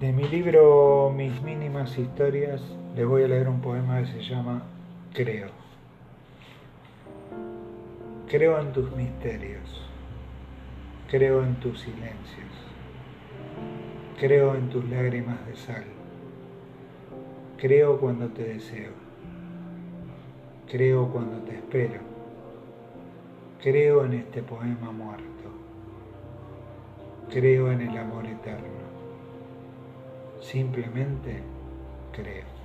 mi libro Mis mínimas historias les voy a leer un poema que se llama Creo. Creo en tus misterios, creo en tus silencios, creo en tus lágrimas de sal, creo cuando te deseo, creo cuando te espero, creo en este poema muerto, creo en el amor eterno simplemente creo.